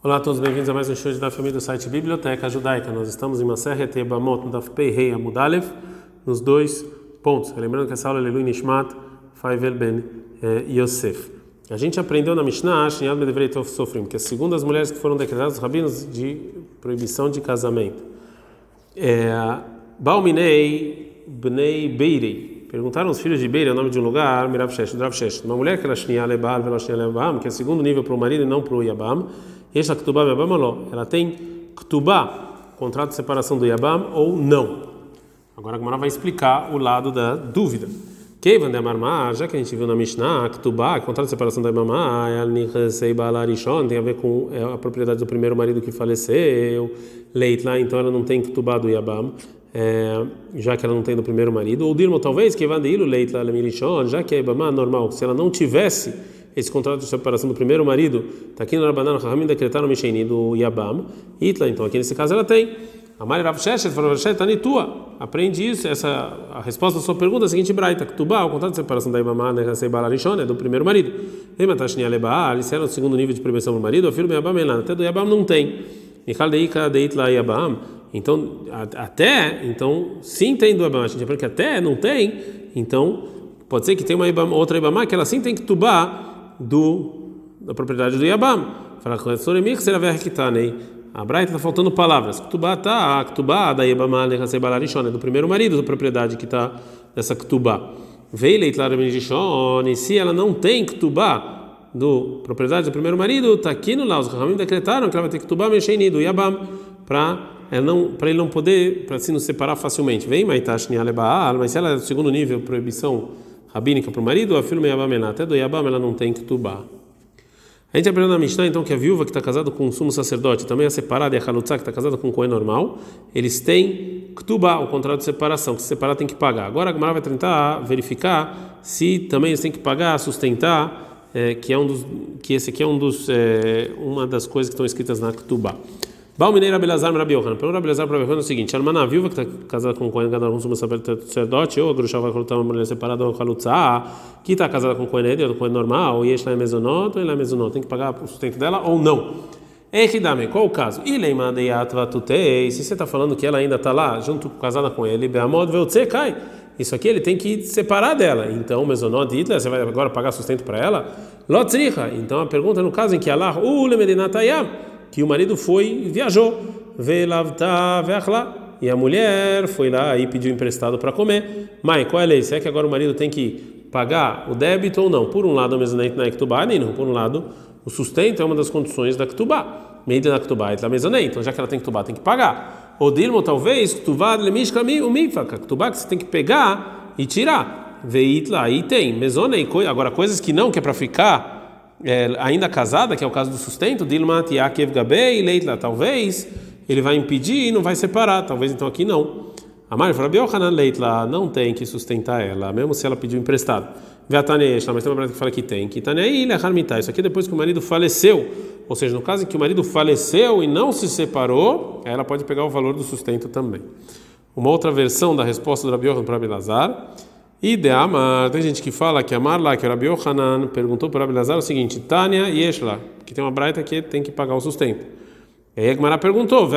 Olá a todos, bem-vindos a mais um show da família do site Biblioteca Judaica. Nós estamos em Maseret Ebamot, no Daf Pei Rei Amudalev, nos dois pontos. Lembrando que essa aula é Leilu Nishmat Faivel Ben eh, Yosef. A gente aprendeu na Mishnah, Shinad Medevrei Tov Sofrim, que as segundas mulheres que foram decretadas rabinos de proibição de casamento. Balminei Bnei Beirei. Perguntaram os filhos de Beirei, o nome de um lugar, Mirav Shesh, Drav Shesh. Uma mulher que era Shnia Lebal, Vela Shnia Lebam, que é segundo nível para o marido e não para o Yabam. Esta Ktubá Yabam ela tem Ktubá, contrato de separação do Yabam ou não. Agora a Gemara vai explicar o lado da dúvida. Kevan de Amarmar, já que a gente viu na Mishnah, Ktubá, contrato de separação da Yabamá, tem a ver com é, a propriedade do primeiro marido que faleceu, Leit lá, então ela não tem Ktubá do Yabam. É, já que ela não tem do primeiro marido, ou Dirmo talvez que vai leit lá já que é Ibama normal, se ela não tivesse esse contrato de separação do primeiro marido, está aqui no Rabanan, Rahamim decretaram Misheni do Yabam, Itla, então aqui nesse caso ela tem. A Mari Rav Sheshet falou, Sheshet, Anitua, aprende isso, essa, a resposta à sua pergunta é a seguinte, Braita, Ktubá, o contrato de separação da Ibama, né, é do primeiro marido. Lembra, Tashni Alebaal, se era o segundo nível de proibição do marido, o filho do Yabam, até do Yabam não tem. Então, até, então, sim tem do Yabam, a gente aprende que até não tem, então, pode ser que tem uma Ibama, outra Ibama que ela sim tem que tubar do da propriedade do Yabam. Fala com a Braita está faltando palavras. Ktubá tá, Ktubá da Yabamá é do primeiro marido da propriedade que está nessa Ktubá. Veilei e se ela não tem Ktubá do propriedade do primeiro marido, está aqui no lá. Os decretaram que ela vai ter Ktubá Mesheni do Yabam para não para ele não poder para se nos separar facilmente. Vem Maitash Nialebaal, mas se ela é do segundo nível, proibição rabínica para o marido, a filha Yabam até do Yabam ela não tem Ktubá. A gente aprendeu na Mishnah então que a viúva que está casada com um sumo sacerdote, também a separada e a Halutzá que está casada com um coelho normal, eles têm Ktubá, o contrato de separação, que se separar tem que pagar. Agora a Gemara vai tentar verificar se também eles têm que pagar, sustentar, é, que é um dos, que esse aqui é um dos, é, uma das coisas que estão escritas na Ktubá. Balminei Rabelazar Rabi Yohanan. Pergunta Rabelazar para é o seguinte: a irmã viúva que está casada com Kohen Gadol, com um sacerdote, ou a Grushá vai colocar uma mulher separada, ou Halutza, que está casada com Kohen Eder, ou Kohen normal, e este lá é mesonot, ou é mesonot, tem que pagar o sustento dela ou não? Eridame, qual o caso? Se você está falando que ela ainda está lá, junto casada com ele, Beamod Veutze cai. Isso aqui ele tem que separar dela. Então, mesonot, Hitler, você vai agora pagar sustento para ela? Lotzricha. Então a pergunta no caso em que Allah, u lemedinatayam que o marido foi viajou, velavta e a mulher foi lá e pediu emprestado para comer. Mãe, qual é a lei? Será que agora o marido tem que pagar o débito ou não? Por um lado, a mezanete na Ktubá. Por um lado, o sustento é uma das condições da Ktubá. E da mezanete. Então, já que ela tem Ktubá, tem que pagar. Ou Dilmo, talvez, Ktubá, lemishka, o mifaka. Ktubá que você tem que pegar e tirar. Veitla, aí tem. Mezonei, agora coisas que não, que é para ficar é, ainda casada, que é o caso do sustento, Dilmat Yakev Gabei, Leitla, talvez ele vai impedir e não vai separar, talvez então aqui não. A Mari falou, Biohanan Leitla, não tem que sustentar ela, mesmo se ela pediu emprestado. Veatanesh, mas tem uma brasileira que fala que tem. Que Taneai Harmitá, isso aqui é depois que o marido faleceu. Ou seja, no caso em que o marido faleceu e não se separou, ela pode pegar o valor do sustento também. Uma outra versão da resposta do Rabi Yohanan para Abelazar e de Amar, tem gente que fala que Amar lá, que o Yohanan perguntou para Abelazar o seguinte: Tânia Yeshla, que tem uma braita que tem que pagar o sustento. E aí a Gemara perguntou: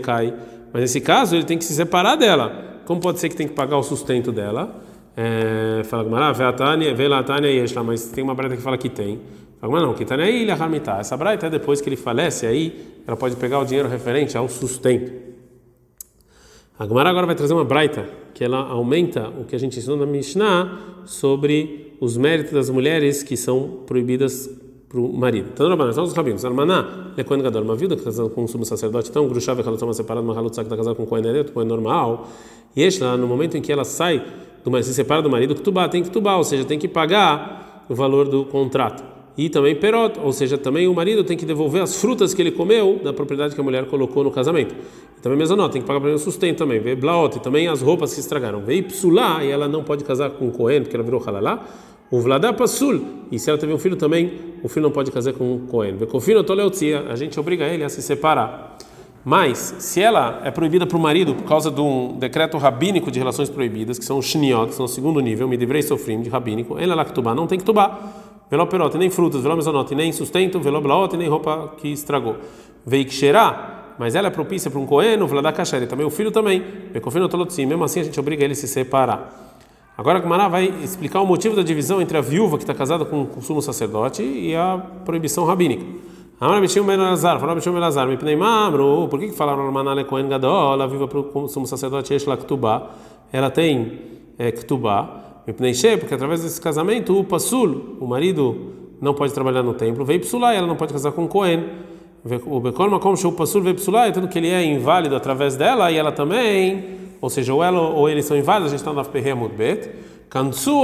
cai. Mas nesse caso ele tem que se separar dela. Como pode ser que tem que pagar o sustento dela? É, fala Gemara, vê a Tânia, vê lá mas tem uma braita que fala que tem. Fala não, que Tânia Ilha Harmitá. Essa braita é depois que ele falece, aí ela pode pegar o dinheiro referente ao sustento. A Gemara agora vai trazer uma braita que ela aumenta o que a gente ensinou na Mishnah sobre os méritos das mulheres que são proibidas para o marido. Então, Rabanan, são os rabinos. Armaná, é Kohen Gadol, uma viúva que está casada com um sumo sacerdote, então, Grushava, ela está separada, uma Halutza, que está casada com um Kohen Ereto, Kohen normal. E este, no momento em que ela sai, do, se separa do marido, Ktubá, tem que Ktubá, ou seja, tem que pagar o valor do contrato. E também perot, ou seja, também o marido tem que devolver as frutas que ele comeu da propriedade que a mulher colocou no casamento. Também mesonot, tem que pagar para o sustento também. Vê blaot, também as roupas que estragaram. Vê psulá, e ela não pode casar com Cohen, porque ela virou halalá. O vladá pasul, e se ela teve um filho também, o filho não pode casar com o Cohen. Vê kofino toleutzia, a gente obriga ele a se separar. Mas, se ela é proibida para o marido por causa de um decreto rabínico de relações proibidas, que são os shniot, que são o segundo nível, me deverei sofrer de rabínico, ela lá que não tem que tubar. velo perote, nem frutas, velo mesonote, nem sustento, velo blaote, nem roupa que estragou. Veio que cheirar, mas ela é propícia para um coeno, vladá kasher, e também o filho também. Becofino tolotsim, mesmo assim a gente obriga ele a se separar. Agora a Gemara vai explicar o motivo da divisão entre a viúva que está casada com o sumo sacerdote e a proibição rabínica. Amar Bishim Ben Elazar, falou Bishim Ben Elazar, Mipnei Mamro, por que falaram Manale Kohen Gadol, a viva para o sumo sacerdote Eshla Ktubá, ela tem é, Ktubá, Mipnei She, porque através desse casamento o Pasul, o marido não pode trabalhar no templo, veio Psulá, ela não pode casar com Kohen. O Bekol Makom Sheu Pasul veio Psulá, tanto que ele é inválido através dela e ela também, ou seja, ou ela ou eles são inválidos, a gente está no Afperre Amudbet, Kansu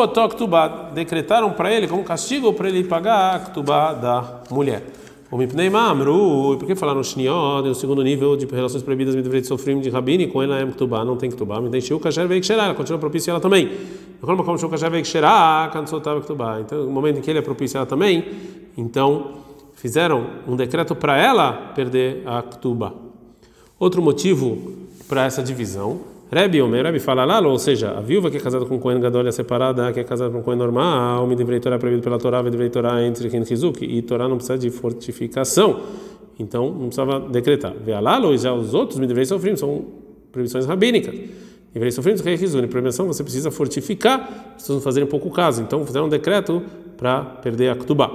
decretaram para ele como castigo para ele pagar a Ktubá da mulher. O Mipnei Mamru, por que falaram Shniod, no segundo nível de relações proibidas, deveria de sofrer de Rabini, com ela é Ktubá, não tem Ktubá, me deixou o Kasher veio ela continua propícia ela também. Quando como o Kasher veio Ksherá, Kansotav Ktubá. Então, no momento em que ele é propício ela também, então fizeram um decreto para ela perder a Ktubá. Outro motivo para essa divisão Rebbe Omer, Rebbe fala lá, ou seja, a viúva que é casada com Cohen Gadol é separada, que é casada com Cohen normal, me deveria Torá proibido pela Torá, deveria Torá entre Ken Hizuk, e Torá não precisa de fortificação, então não precisava decretar. Vê lá, ou já os outros me deveriam sofrer, são proibições rabínicas. Deveria sofrer Ken Hizuk, proibição você precisa fortificar, precisam fazer um pouco caso, então fizeram um decreto para perder a Ktubá.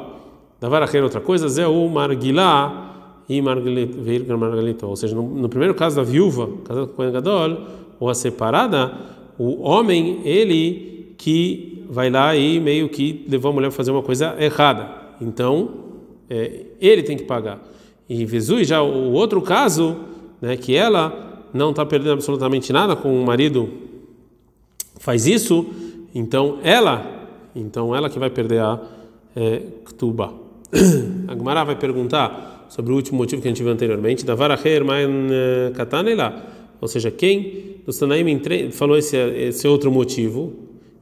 Da Varacheira, outra coisa, Zé o Margilá e Margalito, ou seja, no, no, primeiro caso da viúva, casada com o Cohen Gadol, ou a separada, o homem, ele que vai lá e meio que levou a mulher a fazer uma coisa errada. Então, é, ele tem que pagar. E Jesus, já o outro caso, né, que ela não está perdendo absolutamente nada com o marido faz isso, então ela, então ela que vai perder a é, Ktuba. A Gemara vai perguntar sobre o último motivo que a gente viu anteriormente, da Varacher Main eh, Katanela, ou seja, quem dos Tanaim falou esse, esse outro motivo.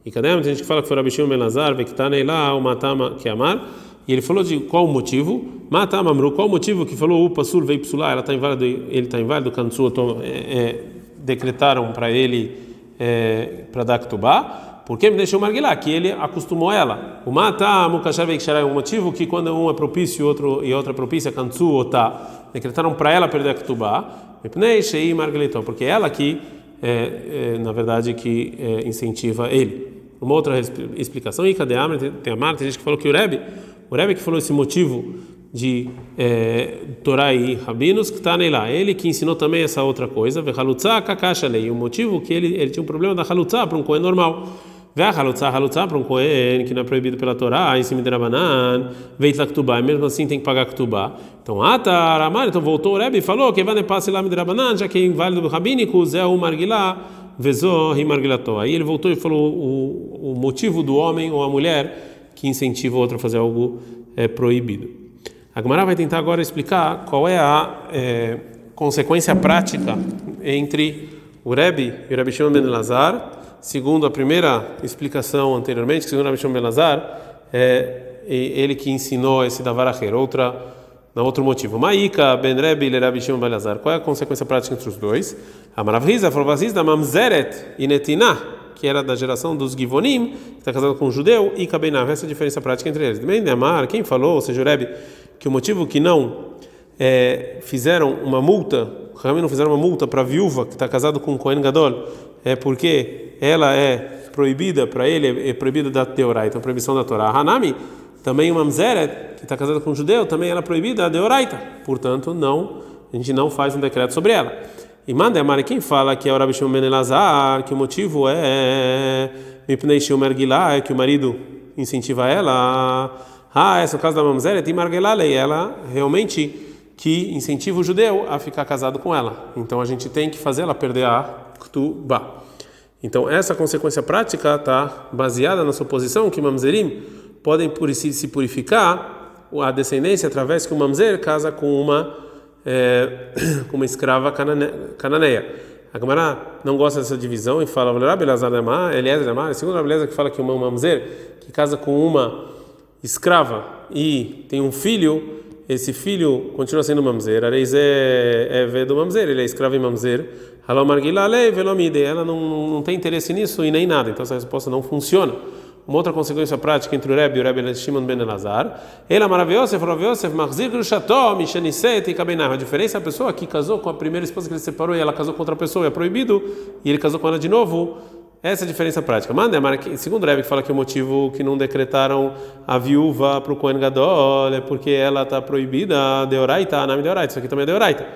E cadê? Tem gente que fala que foi Rabi Shimon Benazar, Vektanei lá, o Matama que amar. E ele falou de qual motivo? Matama Amru, qual motivo que falou o Pasul veio psular, ela está inválido, ele está inválido, Kansu, é, é, decretaram para ele é, para dar. Por que me deixou marguilá? Que ele acostumou ela. O mata mukashar é um motivo que quando um é propício e outro e outra é propícia, kansu otá, decretaram para ela perder a ktubá. Porque ela que é, é, na verdade, que é, incentiva ele. Uma outra explicação, e cadê a Tem a Marta, tem gente que falou que o Rebbe, o Rebbe que falou esse motivo de é, Torá e Rabinos, que está nele lá. Ele que ensinou também essa outra coisa, Lei. O motivo que ele, ele tinha um problema da Halutzá para um coelho normal. Halutzá, Halutzá para um coelho que não é proibido pela Torá, em cima de Rabanan, Veit Laktubá, mesmo assim tem que pagar Ktubá. Então, Atar, Amar, então voltou o Rebbe e falou que vai ne passe lá Rabanan, já que é inválido rabínico, Zé o Margilá, Vezó e Margilató. Aí ele voltou e falou o, o motivo do homem ou a mulher que incentiva o outro a fazer algo é, proibido. A Gemara vai tentar agora explicar qual é a é, consequência prática entre o Rebbe e o Rebbe Shimon ben Lazar segundo a primeira explicação anteriormente, que segundo a Mishon Belazar, é ele que ensinou esse Davaracher, outra na outro motivo. Maika ben Rebbe e Rabbi Shimon Belazar. Qual é a consequência prática entre os dois? A Maravriza, Forvaziz da Mamzeret e Netinah, que era da geração dos Givonim, que está casado com um judeu, e Kabenav. Essa é a diferença prática entre eles. Também Amar, quem falou, ou seja, Rebbe, que o motivo que não é, fizeram uma multa, realmente não fizeram uma multa para a viúva que está casado com um Kohen Gadol, é porque ela é proibida para ele, é proibida da Teorá, então proibição da Torá. Hanami, também uma Mzeret, que está casada com um judeu, também ela é proibida da Deoraita, portanto, não, a gente não faz um decreto sobre ela. E manda a quem fala que é o Rabi Shimon que o motivo é Mipnei Shomer é que o marido incentiva ela. Ah, esse é o caso da Mamzeret, e Margilalei, ela realmente que incentiva o judeu a ficar casado com ela. Então a gente tem que fazer ela perder a Ktubá. Então, essa consequência prática está baseada na suposição que mamzerim podem se purificar a descendência através que o mamzer casa com uma é, com uma escrava cananeia. A Gemara não gosta dessa divisão e fala Eliezer Damar, segundo a beleza que fala que uma mamzer que casa com uma escrava e tem um filho, esse filho continua sendo mamzer. Areis é, é do mamzer, ele é escravo em mamzer ela não, não tem interesse nisso e nem nada, então essa resposta não funciona. uma outra consequência prática entre o Rebbe e o Rebbe Shimon ben Elazar. Ele Yosef, Rav Yosef, Machzir Grushato, Mishaniset e. A diferença é a pessoa que casou com a primeira esposa que ele separou e ela casou com outra pessoa, é proibido, e ele casou com ela de novo. Essa é a diferença prática. Manda, segundo o Rebbe, que fala que o motivo que não decretaram a viúva para o Kohen Gadol é porque ela está proibida, Deoraita, nome Deoraita. Isso aqui também é Deoraita.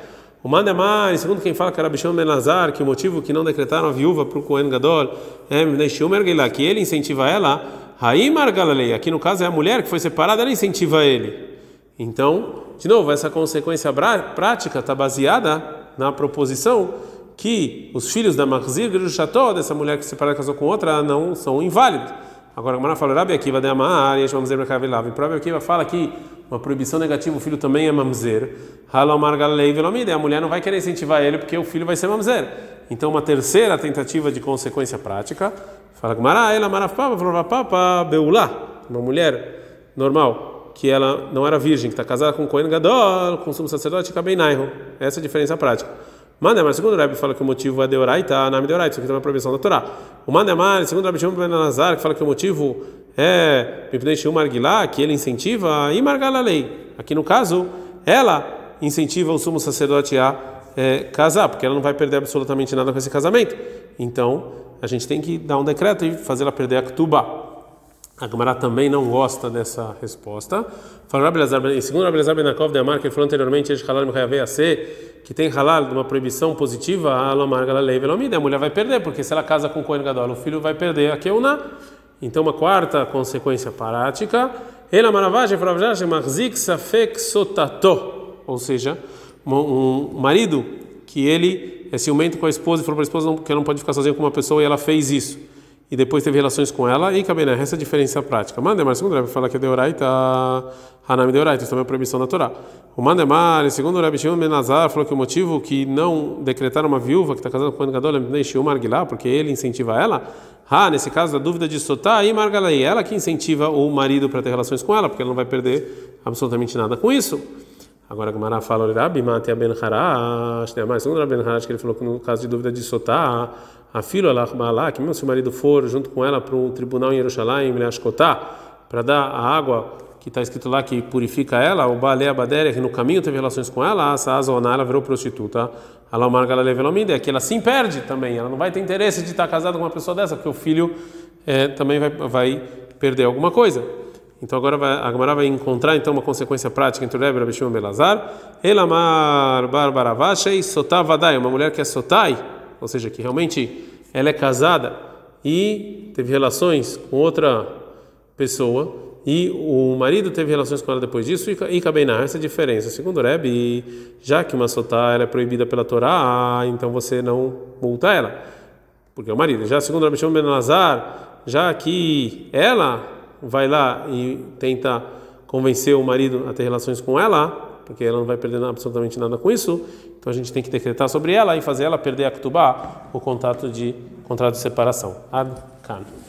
O Mandemar, segundo quem fala que era Bishon Benazar, que o motivo que não decretaram a viúva para o Kohen Gadol é que ele incentiva ela, Raimar Galalei, aqui no caso é a mulher que foi separada, ela incentiva ele. Então, de novo, essa consequência prática está baseada na proposição que os filhos da Marzir Grusható, dessa mulher que se separada casou com outra, não são inválidos. Agora, a Gemara fala, Rabi Akiva de Amar, Yesh Mamzer Mekavilav. E Rabi Akiva fala que uma proibição negativa, o filho também é Mamzer. Halomar Galei Velomide, a mulher não vai querer incentivar ele porque o filho vai ser Mamzer. Então, uma terceira tentativa de consequência prática, fala Gemara, ela Marafpapa, Papa, Beulá, uma mulher normal, que ela não era virgem, que está casada com Cohen Gadol, com sumo sacerdote, Kabeinairo. Essa é a diferença prática. Mandemar, segundo o Rebbe, fala que o motivo é Deoraita, nome Deoraita, isso aqui também é uma proibição da Torá. O Mandemar, segundo o Rebbe Shimon Ben Nazar, que fala que o motivo é Mipnei Shium Margilá, que ele incentiva e margala lei. Aqui no caso, ela incentiva o sumo sacerdote a é, casar, porque ela não vai perder absolutamente nada com esse casamento. Então, a gente tem que dar um decreto e fazer ela perder a Ketubá. A Gemara também não gosta dessa resposta. Segundo Rabbi Elazar Benakov de Amar, que falou anteriormente, que tem halal uma proibição positiva, a mulher vai perder, porque se ela casa com o Kohen Gadol, o filho vai perder a Keuna. Então, uma quarta consequência prática, ela maravagem ou seja, um marido que ele é ciumento com a esposa e falou para a esposa que ela não pode ficar sozinha com uma pessoa e ela fez isso e depois teve relações com ela, e cabe essa diferença prática. Mandemar, segundo Rebbe, fala que é Deoraita, Hanami Deoraita, isso também é proibição da Torá. O Mandemar, segundo Rebbe Shimon Benazar, falou que o motivo que não decretaram uma viúva que está casada com o Gadol é Shium Margilá, porque ele incentiva ela, ah, nesse caso, a dúvida de Sotá e Margalai, ela que incentiva o marido para ter relações com ela, porque ela não vai perder absolutamente nada com isso. Agora a Gemara fala, Rabi, Mate Ben Harash, segundo o Ben Harash, que ele falou que no caso de dúvida de Sotá, a filha lá, que mesmo se o marido for junto com ela para um tribunal em Jerusalém, para dar a água que está escrito lá que purifica ela, o Balé Abadéria, que no caminho teve relações com ela, a Saazona, ela virou prostituta, a Lamar Galalevelomide, que ela sim perde também, ela não vai ter interesse de estar casada com uma pessoa dessa, porque o filho é, também vai, vai perder alguma coisa. Então agora vai, a vai encontrar então uma consequência prática entre o Rebbe e o Shimon Belazar. Elamar Barbaravashei Sotavadai, uma mulher que é sotai, ou seja, que realmente ela é casada e teve relações com outra pessoa e o marido teve relações com ela depois disso e cabenar essa é a diferença. Segundo o Rebbe, já que uma ela é proibida pela Torá, então você não multa ela, porque é o marido. Já segundo o Rebbe Shimon Ben Lazar, já que ela vai lá e tenta convencer o marido a ter relações com ela, porque ela não vai perder absolutamente nada com isso. Então a gente tem que decretar sobre ela e fazer ela perder a ktubá, o contato de contrato de separação. Ad -kan.